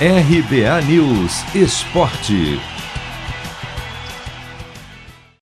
RBA News Esporte.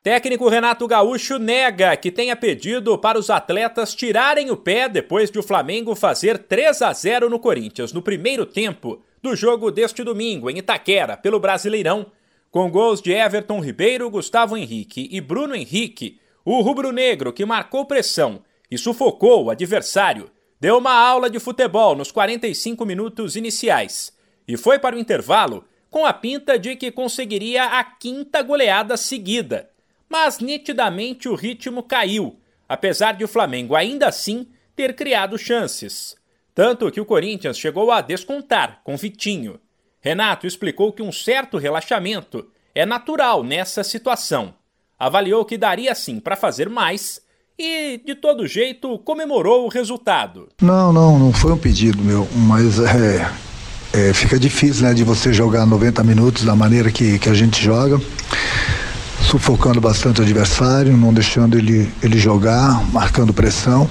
Técnico Renato Gaúcho nega que tenha pedido para os atletas tirarem o pé depois de o Flamengo fazer 3 a 0 no Corinthians no primeiro tempo do jogo deste domingo em Itaquera pelo Brasileirão, com gols de Everton Ribeiro, Gustavo Henrique e Bruno Henrique. O rubro-negro que marcou pressão e sufocou o adversário deu uma aula de futebol nos 45 minutos iniciais e foi para o intervalo com a pinta de que conseguiria a quinta goleada seguida mas nitidamente o ritmo caiu, apesar de o Flamengo ainda assim ter criado chances. Tanto que o Corinthians chegou a descontar com Vitinho. Renato explicou que um certo relaxamento é natural nessa situação. Avaliou que daria sim para fazer mais e, de todo jeito, comemorou o resultado. Não, não, não foi um pedido meu, mas é, é, fica difícil né, de você jogar 90 minutos da maneira que, que a gente joga sufocando bastante o adversário, não deixando ele, ele jogar, marcando pressão,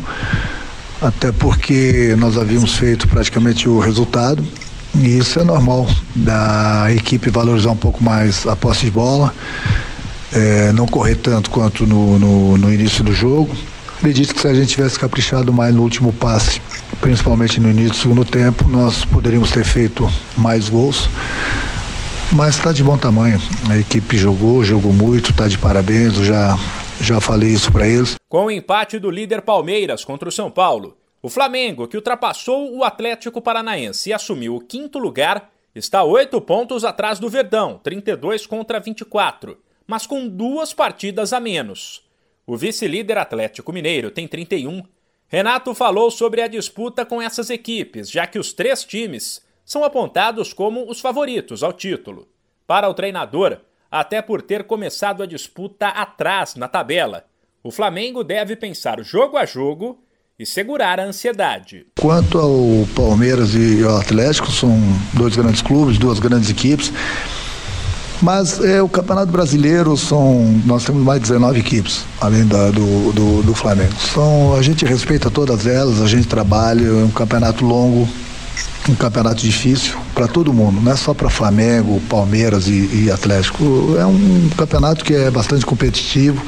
até porque nós havíamos feito praticamente o resultado. E isso é normal da equipe valorizar um pouco mais a posse de bola, é, não correr tanto quanto no, no, no início do jogo. Acredito que se a gente tivesse caprichado mais no último passe, principalmente no início do segundo tempo, nós poderíamos ter feito mais gols. Mas está de bom tamanho. A equipe jogou, jogou muito, está de parabéns. Eu já, já falei isso para eles. Com o empate do líder Palmeiras contra o São Paulo, o Flamengo, que ultrapassou o Atlético Paranaense e assumiu o quinto lugar, está oito pontos atrás do Verdão, 32 contra 24, mas com duas partidas a menos. O vice-líder Atlético Mineiro tem 31. Renato falou sobre a disputa com essas equipes, já que os três times são apontados como os favoritos ao título. Para o treinador, até por ter começado a disputa atrás na tabela, o Flamengo deve pensar jogo a jogo e segurar a ansiedade. Quanto ao Palmeiras e ao Atlético, são dois grandes clubes, duas grandes equipes. Mas é, o Campeonato Brasileiro são. Nós temos mais de 19 equipes, além da, do, do, do Flamengo. São, a gente respeita todas elas, a gente trabalha, é um campeonato longo, um campeonato difícil para todo mundo, não é só para Flamengo, Palmeiras e, e, Atlético. É um campeonato que é bastante competitivo.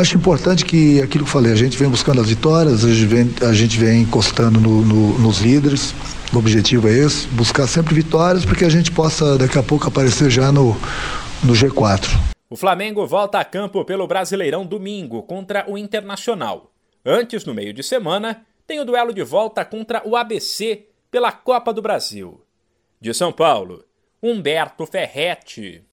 Acho importante que aquilo que eu falei, a gente vem buscando as vitórias, a gente vem, a gente vem encostando no, no, nos líderes. O objetivo é esse, buscar sempre vitórias para que a gente possa daqui a pouco aparecer já no, no G4. O Flamengo volta a campo pelo Brasileirão domingo contra o Internacional. Antes, no meio de semana, tem o duelo de volta contra o ABC pela Copa do Brasil. De São Paulo, Humberto Ferretti.